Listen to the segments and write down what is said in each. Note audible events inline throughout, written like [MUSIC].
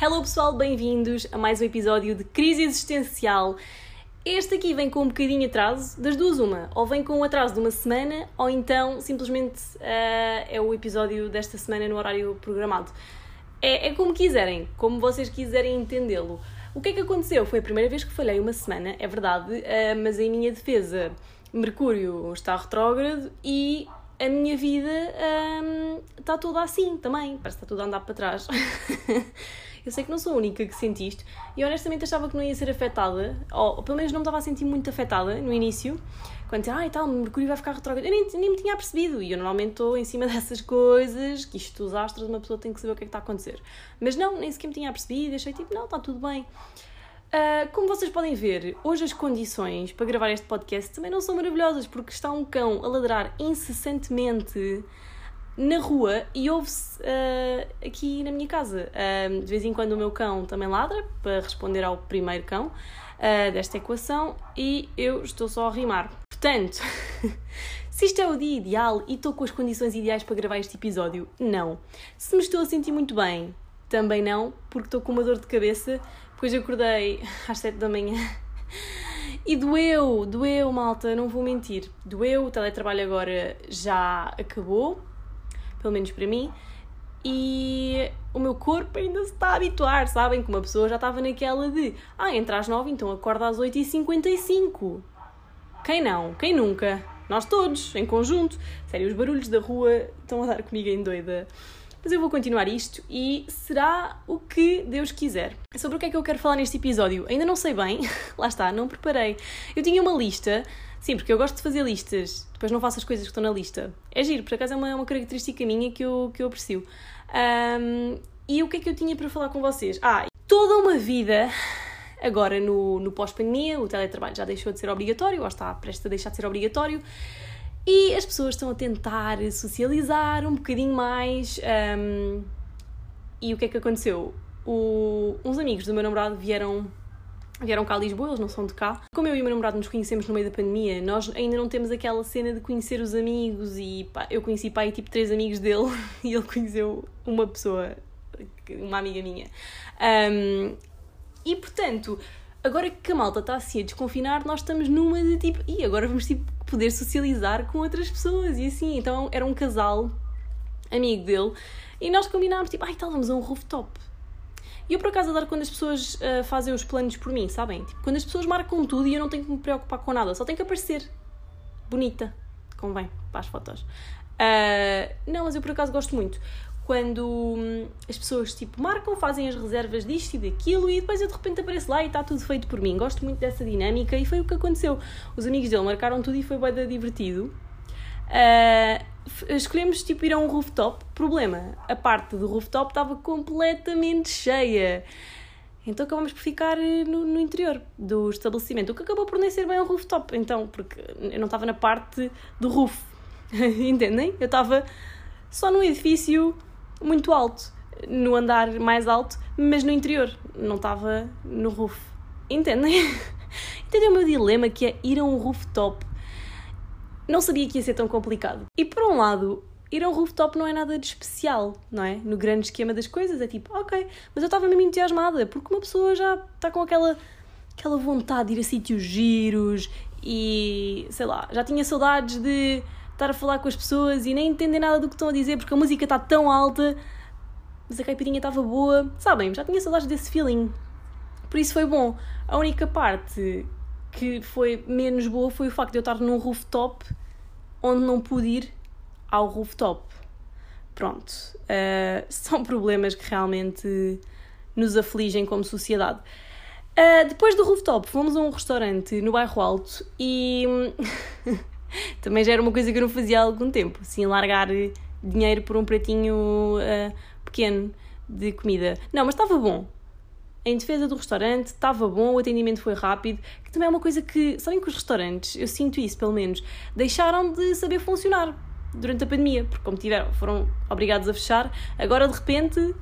Hello pessoal, bem-vindos a mais um episódio de Crise Existencial. Este aqui vem com um bocadinho de atraso, das duas uma, ou vem com um atraso de uma semana, ou então simplesmente uh, é o episódio desta semana no horário programado. É, é como quiserem, como vocês quiserem entendê-lo. O que é que aconteceu? Foi a primeira vez que falhei uma semana, é verdade, uh, mas em minha defesa, Mercúrio está retrógrado e a minha vida um, está toda assim também, parece que está tudo a andar para trás. [LAUGHS] Eu sei que não sou a única que senti isto e honestamente achava que não ia ser afetada, ou pelo menos não me estava a sentir muito afetada no início, quando dizia, ah e tal, Mercúrio vai ficar retrógrado. Eu nem, nem me tinha percebido e eu normalmente estou em cima [LAUGHS] dessas coisas, que isto dos astros, uma pessoa tem que saber o que é que está a acontecer. Mas não, nem sequer me tinha percebido, achei tipo, não, está tudo bem. Uh, como vocês podem ver, hoje as condições para gravar este podcast também não são maravilhosas, porque está um cão a ladrar incessantemente na rua e ouve-se uh, aqui na minha casa. Uh, de vez em quando o meu cão também ladra para responder ao primeiro cão uh, desta equação e eu estou só a rimar. Portanto, [LAUGHS] se isto é o dia ideal e estou com as condições ideais para gravar este episódio, não. Se me estou a sentir muito bem, também não, porque estou com uma dor de cabeça, pois eu acordei [LAUGHS] às 7 da manhã. E doeu, doeu, malta, não vou mentir. Doeu, o teletrabalho agora já acabou, pelo menos para mim, e o meu corpo ainda se está a habituar, sabem? Que uma pessoa já estava naquela de ah, entra às 9, então acorda às 8h55. Quem não? Quem nunca? Nós todos, em conjunto. Sério, os barulhos da rua estão a dar comigo em doida. Mas eu vou continuar isto e será o que Deus quiser. Sobre o que é que eu quero falar neste episódio? Ainda não sei bem, [LAUGHS] lá está, não preparei. Eu tinha uma lista Sim, porque eu gosto de fazer listas, depois não faço as coisas que estão na lista. É giro, por acaso é uma, uma característica minha que eu, que eu aprecio. Um, e o que é que eu tinha para falar com vocês? Ah, toda uma vida, agora no, no pós-pandemia, o teletrabalho já deixou de ser obrigatório, ou está prestes a deixar de ser obrigatório, e as pessoas estão a tentar socializar um bocadinho mais. Um, e o que é que aconteceu? O, uns amigos do meu namorado vieram vieram cá a Lisboa, eles não são de cá. Como eu e o meu namorado nos conhecemos no meio da pandemia, nós ainda não temos aquela cena de conhecer os amigos e pá, eu conheci pai tipo três amigos dele [LAUGHS] e ele conheceu uma pessoa, uma amiga minha. Um, e portanto, agora que a malta está assim a desconfinar, nós estamos numa de tipo, e agora vamos tipo poder socializar com outras pessoas e assim. Então era um casal amigo dele e nós combinámos tipo, ai tal, vamos a um rooftop e eu, por acaso, adoro quando as pessoas uh, fazem os planos por mim, sabem? Tipo, quando as pessoas marcam tudo e eu não tenho que me preocupar com nada, só tenho que aparecer bonita, convém, para as fotos. Uh, não, mas eu, por acaso, gosto muito quando hum, as pessoas tipo marcam, fazem as reservas disto e daquilo e depois eu de repente apareço lá e está tudo feito por mim. Gosto muito dessa dinâmica e foi o que aconteceu. Os amigos dele marcaram tudo e foi bem divertido. Uh, escolhemos tipo ir a um rooftop. Problema, a parte do rooftop estava completamente cheia. Então acabamos por ficar eh, no, no, interior do estabelecimento, o que acabou por nem ser bem um rooftop, então, porque eu não estava na parte do roof, [LAUGHS] entendem? Eu estava só num edifício muito alto, no andar mais alto, mas no interior, não estava no roof, entendem? [LAUGHS] Entendem o meu dilema que é ir a um rooftop não sabia que ia ser tão complicado. E por um lado, ir a um rooftop não é nada de especial, não é? No grande esquema das coisas, é tipo, ok, mas eu estava mesmo entusiasmada, porque uma pessoa já está com aquela, aquela vontade de ir a sítios giros e, sei lá, já tinha saudades de estar a falar com as pessoas e nem entender nada do que estão a dizer porque a música está tão alta, mas a caipirinha estava boa, sabem? Já tinha saudades desse feeling. Por isso foi bom. A única parte que foi menos boa foi o facto de eu estar num rooftop onde não pude ir ao rooftop. Pronto, uh, [LAUGHS] são problemas que realmente nos afligem como sociedade. Uh, depois do rooftop, fomos a um restaurante no bairro Alto e [LAUGHS] [LAUGHS] também já era uma coisa que eu não fazia há algum tempo, assim, largar dinheiro por um pratinho uh, pequeno de comida. Não, mas estava bom, em defesa do restaurante, estava bom, o atendimento foi rápido, que também é uma coisa que, sabem que os restaurantes, eu sinto isso pelo menos, deixaram de saber funcionar durante a pandemia, porque como tiveram, foram obrigados a fechar, agora de repente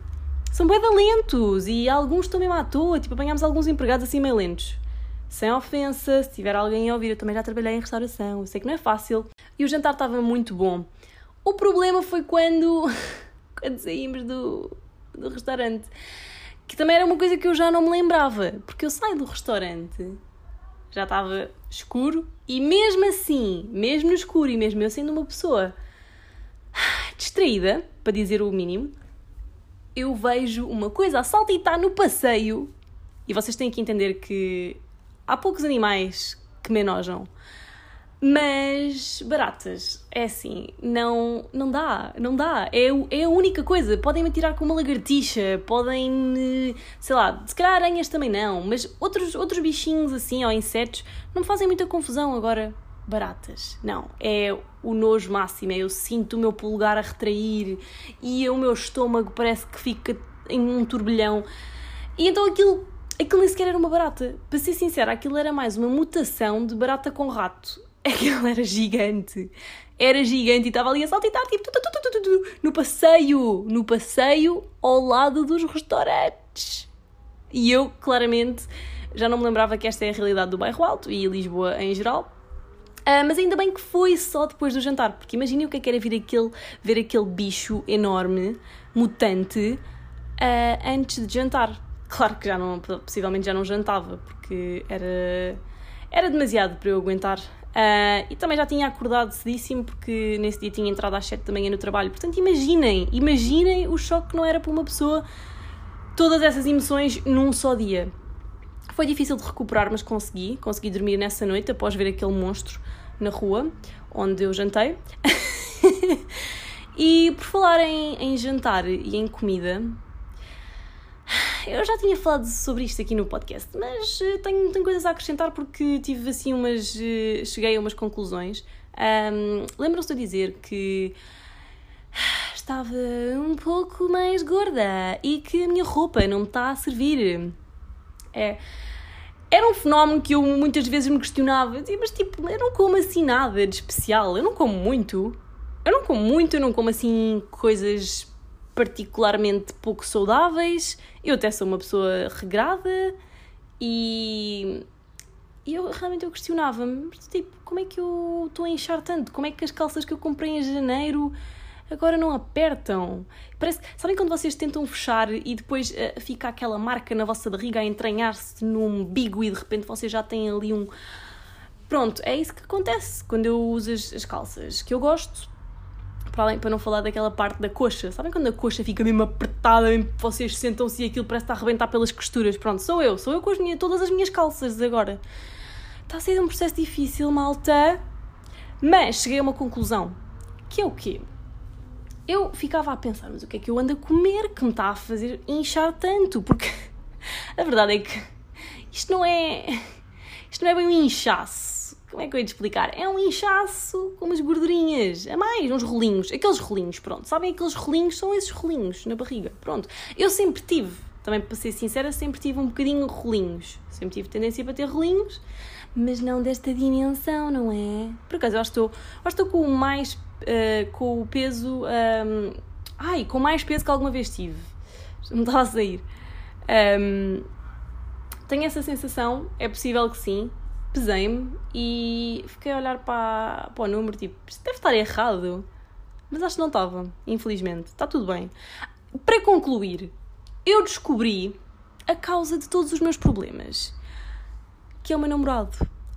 são bem lentos e alguns estão mesmo à toa, tipo apanhámos alguns empregados assim meio lentos. Sem ofensa, se tiver alguém a ouvir, eu também já trabalhei em restauração, eu sei que não é fácil. E o jantar estava muito bom. O problema foi quando, [LAUGHS] quando saímos do, do restaurante que também era uma coisa que eu já não me lembrava, porque eu saio do restaurante, já estava escuro, e mesmo assim, mesmo no escuro, e mesmo eu sendo uma pessoa distraída, para dizer o mínimo, eu vejo uma coisa a saltitar no passeio, e vocês têm que entender que há poucos animais que me enojam. Mas baratas, é assim, não, não dá, não dá. É, é a única coisa. Podem-me tirar com uma lagartixa, podem, sei lá, se calhar aranhas também não, mas outros, outros bichinhos assim, ou insetos, não me fazem muita confusão agora. Baratas, não. É o nojo máximo. É eu sinto o meu pulgar a retrair e o meu estômago parece que fica em um turbilhão. E então aquilo aquilo nem sequer era uma barata. Para ser sincera, aquilo era mais uma mutação de barata com rato. [LAUGHS] Aquilo era gigante. Era gigante e estava ali a saltitar tipo, tu, tu, tu, no passeio. No passeio ao lado dos restaurantes. E eu, claramente, já não me lembrava que esta é a realidade do bairro Alto e Lisboa em geral. Uh, mas ainda bem que foi só depois do jantar, porque imaginem o que é que era ver aquele, ver aquele bicho enorme, mutante, uh, antes de jantar. Claro que já não, possivelmente já não jantava, porque era, era demasiado para eu aguentar. Uh, e também já tinha acordado cedíssimo porque nesse dia tinha entrado às 7 da manhã no trabalho. Portanto, imaginem, imaginem o choque que não era para uma pessoa todas essas emoções num só dia. Foi difícil de recuperar, mas consegui. Consegui dormir nessa noite após ver aquele monstro na rua onde eu jantei. [LAUGHS] e por falar em, em jantar e em comida, eu já tinha falado sobre isto aqui no podcast, mas eh, tenho, tenho coisas a acrescentar porque tive assim umas. Eh, cheguei a umas conclusões. Um, Lembram-se de eu dizer que estava um pouco mais gorda e que a minha roupa não me está a servir. É. Era um fenómeno que eu muitas vezes me questionava, mas tipo, eu não como assim nada de especial, eu não como muito. Eu não como muito, eu não como assim coisas particularmente pouco saudáveis. Eu até sou uma pessoa regrada e, eu realmente eu questionava-me, tipo, como é que eu estou a inchar tanto? Como é que as calças que eu comprei em janeiro agora não apertam? Parece, sabem quando vocês tentam fechar e depois uh, fica aquela marca na vossa barriga a entranhar-se no umbigo e de repente vocês já têm ali um Pronto, é isso que acontece quando eu uso as, as calças que eu gosto para, além, para não falar daquela parte da coxa. Sabem quando a coxa fica mesmo apertada, mesmo vocês sentam-se e aquilo parece estar a arrebentar pelas costuras? Pronto, sou eu, sou eu com as minhas, todas as minhas calças agora. Está a ser um processo difícil, malta. Mas cheguei a uma conclusão. Que é o quê? Eu ficava a pensar, mas o que é que eu ando a comer que me está a fazer inchar tanto? Porque [LAUGHS] a verdade é que isto não é. Isto não é bem um inchaço como é que eu ia te explicar? É um inchaço com umas gordurinhas, a mais, uns rolinhos, aqueles rolinhos, pronto. Sabem aqueles rolinhos? São esses rolinhos na barriga, pronto. Eu sempre tive, também para ser sincera, sempre tive um bocadinho rolinhos. Sempre tive tendência para ter rolinhos, mas não desta dimensão, não é? Por acaso, eu acho que estou, acho que estou com mais, uh, com o peso, um, ehm, ai, com mais peso que alguma vez tive. Me estava a sair. Um, ehm, tenho essa sensação, é possível que sim, pesei-me e fiquei a olhar para, para o número, tipo, isto deve estar errado. Mas acho que não estava, infelizmente. Está tudo bem. Para concluir, eu descobri a causa de todos os meus problemas, que é o meu namorado.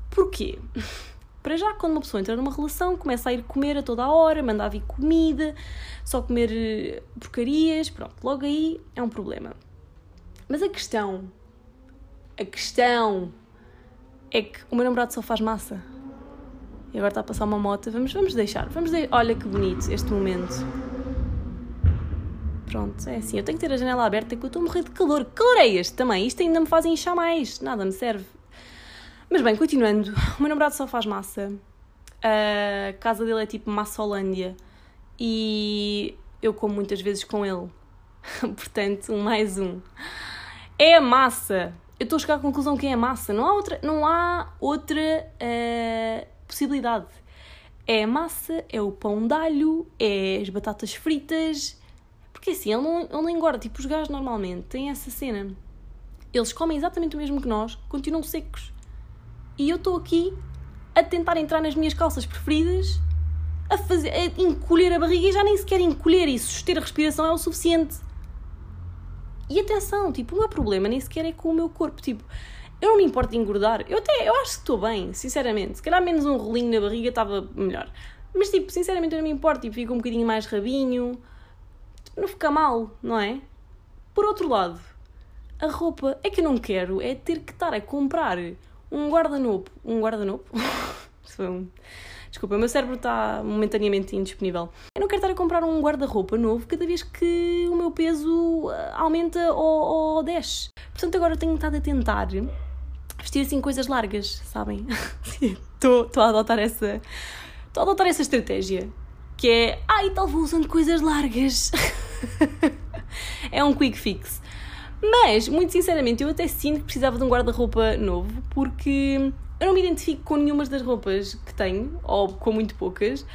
Porquê? [LAUGHS] Para já, quando uma pessoa entra numa relação, começa a ir comer a toda a hora, mandar vir comida, só comer eh, porcarias, pronto, logo aí é um problema. Mas a questão, a questão é que o meu namorado só faz massa. E agora está a passar uma moto. Vamos, vamos deixar. Vamos de... Olha que bonito este momento. Pronto, é assim. Eu tenho que ter a janela aberta porque eu estou a morrer de calor. Calor é este também. Isto ainda me faz inchar mais. Nada me serve. Mas bem, continuando. [LAUGHS] O meu namorado só faz massa. A casa dele é tipo massa Holândia. E eu como muitas vezes com ele. [LAUGHS] Portanto, um mais um. É a massa eu estou a chegar à conclusão que é a massa. Não há outra, não há outra uh, possibilidade. É a massa, é o pão de alho, é as batatas fritas. Porque assim, ele não, ele não engorda. Tipo, os gajos normalmente têm essa cena. Eles comem exatamente o mesmo que nós, continuam secos. E eu estou aqui a tentar entrar nas minhas calças preferidas, a, fazer, a encolher a barriga e já nem sequer encolher e suster a respiração é o suficiente. E atenção, tipo, o meu problema nem sequer é com o meu corpo, tipo, eu não me importo de engordar. Eu até, eu acho que estou bem, sinceramente. Se calhar menos um rolinho na barriga estava melhor. Mas, tipo, sinceramente eu não me importo. Tipo, fico um bocadinho mais rabinho. Não fica mal, não é? Por outro lado, a roupa é que eu não quero é ter que estar a comprar um guarda-nopo. Um guarda-nopo? [LAUGHS] Desculpa, o meu cérebro está momentaneamente indisponível. Quero estar a comprar um guarda-roupa novo cada vez que o meu peso eh, aumenta ou, ou desce. Portanto, agora tenho estado a tentar vestir assim coisas largas, sabem? [LAUGHS] Estou a adotar essa. Estou a adotar essa estratégia. Que é. Ai, tal vou usando coisas largas. [LAUGHS] é um quick fix. Mas, muito sinceramente, eu até sinto que precisava de um guarda-roupa novo, porque eu não me identifico com nenhuma das roupas que tenho, ou com muito poucas.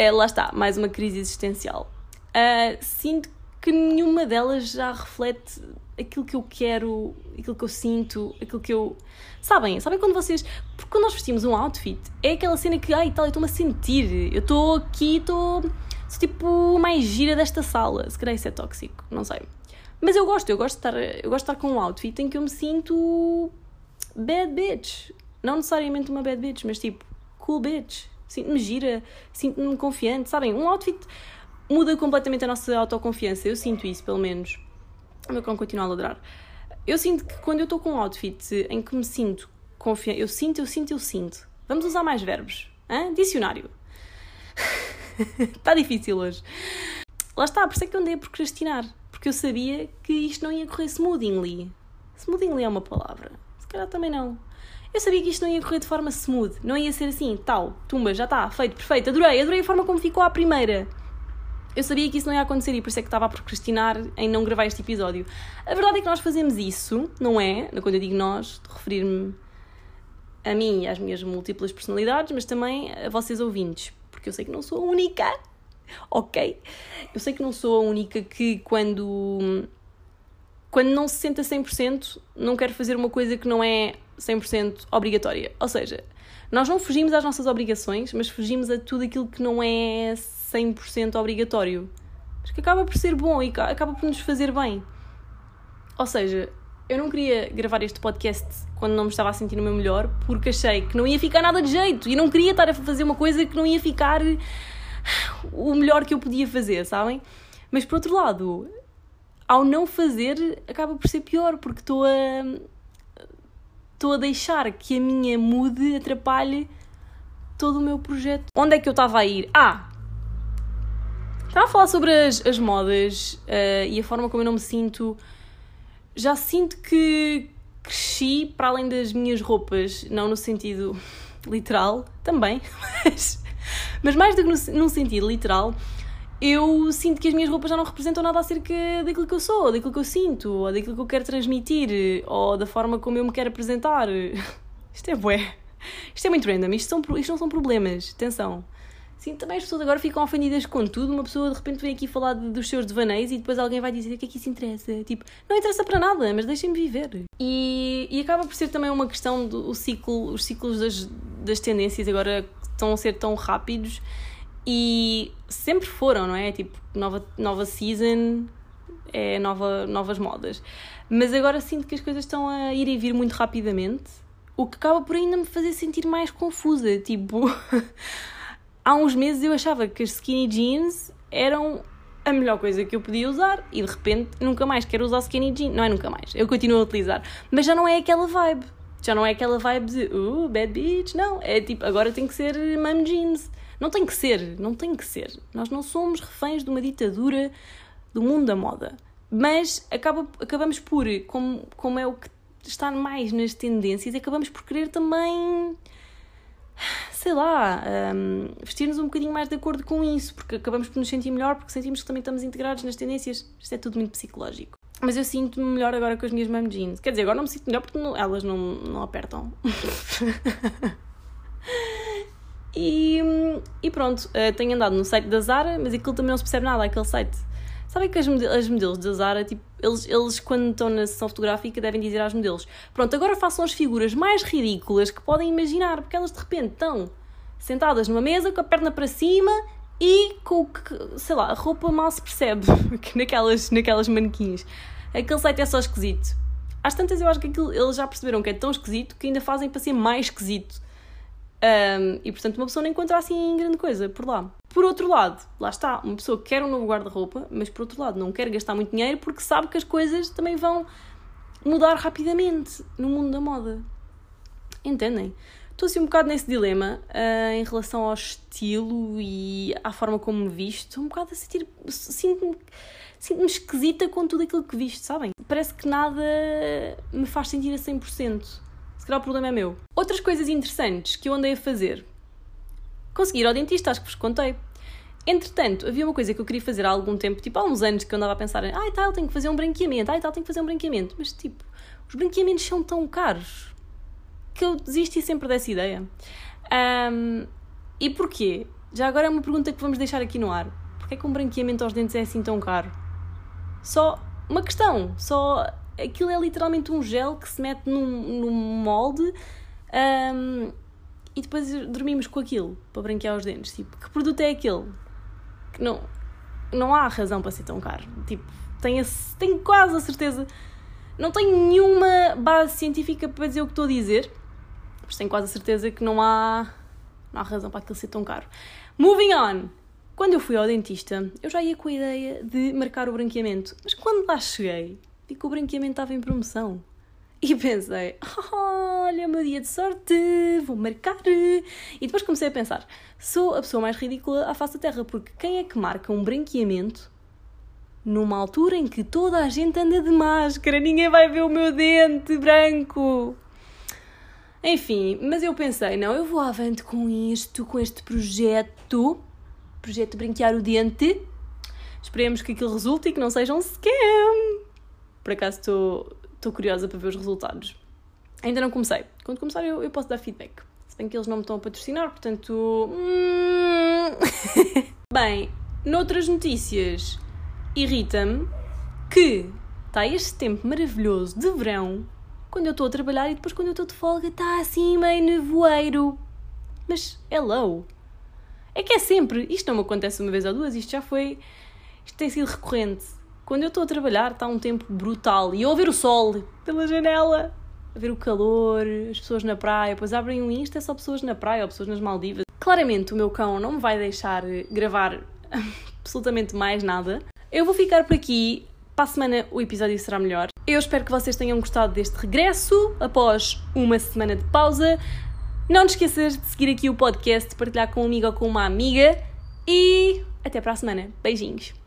É, lá está, mais uma crise existencial. Uh, sinto que nenhuma delas já reflete aquilo que eu quero, aquilo que eu sinto, aquilo que eu. Sabem? Sabem quando vocês. Porque quando nós vestimos um outfit, é aquela cena que, ai tal, eu estou-me a sentir, eu estou aqui, estou. Sou tipo mais gira desta sala. Se calhar isso é tóxico, não sei. Mas eu gosto, eu gosto de estar, eu gosto de estar com um outfit em que eu me sinto bad bitch. Não necessariamente uma bad bitch, mas tipo, cool bitch. Sinto-me gira, sinto-me confiante, sabem? Um outfit muda completamente a nossa autoconfiança. Eu sinto isso, pelo menos. O meu cão continua a ladrar. Eu sinto que quando eu estou com um outfit em que me sinto confiante, eu sinto, eu sinto, eu sinto. Vamos usar mais verbos. Dicionário. Está [LAUGHS] difícil hoje. Lá está, por isso é que eu andei a procrastinar. Porque eu sabia que isto não ia correr smoothingly. Smoothingly é uma palavra. Se calhar também não. Eu sabia que isto não ia correr de forma smooth. Não ia ser assim, tal, tumba, já está, feito, perfeito. Adorei, adorei a forma como ficou à primeira. Eu sabia que isso não ia acontecer e por isso é que estava a procrastinar em não gravar este episódio. A verdade é que nós fazemos isso, não é? Quando eu digo nós, de referir-me a mim e às minhas múltiplas personalidades, mas também a vocês ouvintes, porque eu sei que não sou a única, [LAUGHS] ok? Eu sei que não sou a única que quando quando não se sente a 100%, não quero fazer uma coisa que não é 100% obrigatória. Ou seja, nós não fugimos às nossas obrigações, mas fugimos a tudo aquilo que não é 100% obrigatório. Mas que acaba por ser bom e acaba por nos fazer bem. Ou seja, eu não queria gravar este podcast quando não me estava a sentir no meu melhor, porque achei que não ia ficar nada de jeito e não queria estar a fazer uma coisa que não ia ficar o melhor que eu podia fazer, sabem? Mas por outro lado, ao não fazer, acaba por ser pior, porque estou a estou a deixar que a minha mood atrapalhe todo o meu projeto. Onde é que eu estava a ir? Ah! Estava a falar sobre as, as modas uh, e a forma como eu não me sinto. Já sinto que cresci para além das minhas roupas, não no sentido [LAUGHS] literal, também, [LAUGHS] mas, mas mais do que no, num sentido literal, eu sinto que as minhas roupas já não representam nada acerca daquilo que eu sou, daquilo que eu sinto, ou daquilo que eu quero transmitir, ou da forma como eu me quero apresentar. [LAUGHS] Isto é bué. Isto é muito random. Isto, são, isto não são problemas. Atenção. Sim, também as pessoas agora ficam ofendidas com tudo. Uma pessoa de repente vem aqui falar de, dos seus devaneios e depois alguém vai dizer o que é que isso interessa. Tipo, não interessa para nada, mas deixem-me viver. E, e acaba por ser também uma questão do ciclo, os ciclos das, das tendências agora estão a ser tão rápidos e sempre foram, não é? Tipo, nova, nova season, é nova, novas modas. Mas agora sinto que as coisas estão a ir e vir muito rapidamente, o que acaba por ainda me fazer sentir mais confusa. Tipo, [LAUGHS] há uns meses eu achava que as skinny jeans eram a melhor coisa que eu podia usar e de repente nunca mais quero usar skinny jeans. Não é nunca mais, eu continuo a utilizar, mas já não é aquela vibe. Já não é aquela vibe de uh, bad bitch, não. É tipo, agora tem que ser mom jeans. Não tem que ser, não tem que ser. Nós não somos reféns de uma ditadura do mundo da moda. Mas acaba, acabamos por, como, como é o que está mais nas tendências, acabamos por querer também, sei lá, um, vestir-nos um bocadinho mais de acordo com isso, porque acabamos por nos sentir melhor, porque sentimos que também estamos integrados nas tendências. Isto é tudo muito psicológico. Mas eu sinto-me melhor agora com as minhas mom jeans. Quer dizer, agora não me sinto melhor porque não, elas não, não apertam. [LAUGHS] E, pronto, uh, tenho andado no site da Zara, mas aquilo também não se percebe nada, aquele site. Sabem que as, as modelos da Zara, tipo, eles, eles quando estão na sessão fotográfica devem dizer aos modelos: Pronto, agora façam as figuras mais ridículas que podem imaginar, porque elas de repente estão sentadas numa mesa com a perna para cima e com, sei lá, a roupa mal se percebe [LAUGHS] naquelas, naquelas manequins. aquele site é só esquisito. Às tantas eu acho que aquilo, eles já perceberam que é tão esquisito que ainda fazem para ser mais esquisito. Um, e portanto uma pessoa não encontra assim grande coisa por lá. Por outro lado, lá está, uma pessoa que quer um novo guarda-roupa, mas por outro lado não quer gastar muito dinheiro porque sabe que as coisas também vão mudar rapidamente no mundo da moda. Entendem? Estou assim um bocado nesse dilema uh, em relação ao estilo e à forma como me visto. Estou um bocado a sentir. Sinto-me sinto esquisita com tudo aquilo que visto, sabem? Parece que nada me faz sentir a 100%. O problema é meu. Outras coisas interessantes que eu andei a fazer. Conseguir ao dentista, acho que vos contei. Entretanto, havia uma coisa que eu queria fazer há algum tempo, tipo há uns anos que eu andava a pensar, ai ah, tal, tenho que fazer um branqueamento, ai tal, tenho que fazer um branqueamento. Mas tipo, os branqueamentos são tão caros que eu desisti sempre dessa ideia. Um, e porquê? Já agora é uma pergunta que vamos deixar aqui no ar. Porquê é que um branqueamento aos dentes é assim tão caro? Só uma questão, só aquilo é literalmente um gel que se mete num, num molde um, e depois dormimos com aquilo para branquear os dentes. Tipo, que produto é aquele? Que não, não há razão para ser tão caro. Tipo, tenho, tenho quase a certeza. Não tenho nenhuma base científica para dizer o que estou a dizer, mas tenho quase a certeza que não há, não há razão para aquilo ser tão caro. Moving on! Quando eu fui ao dentista, eu já ia com a ideia de marcar o branqueamento, mas quando lá cheguei, vi que o branqueamento estava em promoção. E pensei, olha, meu dia de sorte, vou marcar. E depois comecei a pensar, sou a pessoa mais ridícula à face da Terra, porque quem é que marca um branqueamento numa altura em que toda a gente anda de máscara, ninguém vai ver o meu dente branco? Enfim, mas eu pensei, não, eu vou avante com isto, com este projeto, projeto Brinquear o Dente. Esperemos que aquilo resulte e que não seja um scam. Por acaso estou curiosa para ver os resultados. Ainda não comecei. Quando começar, eu, eu posso dar feedback. Se bem que eles não me estão a patrocinar, portanto. Hum... [LAUGHS] bem, noutras notícias, irrita-me que está este tempo maravilhoso de verão, quando eu estou a trabalhar e depois quando eu estou de folga está assim meio nevoeiro. Mas hello! É que é sempre. Isto não me acontece uma vez ou duas, isto já foi. Isto tem sido recorrente quando eu estou a trabalhar está um tempo brutal e eu ver o sol pela janela, a ver o calor, as pessoas na praia, depois abrem um Insta, é só pessoas na praia ou pessoas nas Maldivas. Claramente o meu cão não me vai deixar gravar [LAUGHS] absolutamente mais nada. Eu vou ficar por aqui. Para a semana o episódio será melhor. Eu espero que vocês tenham gostado deste regresso após uma semana de pausa. Não te esqueças de seguir aqui o podcast, partilhar com um amigo ou com uma amiga. E até para a semana. Beijinhos.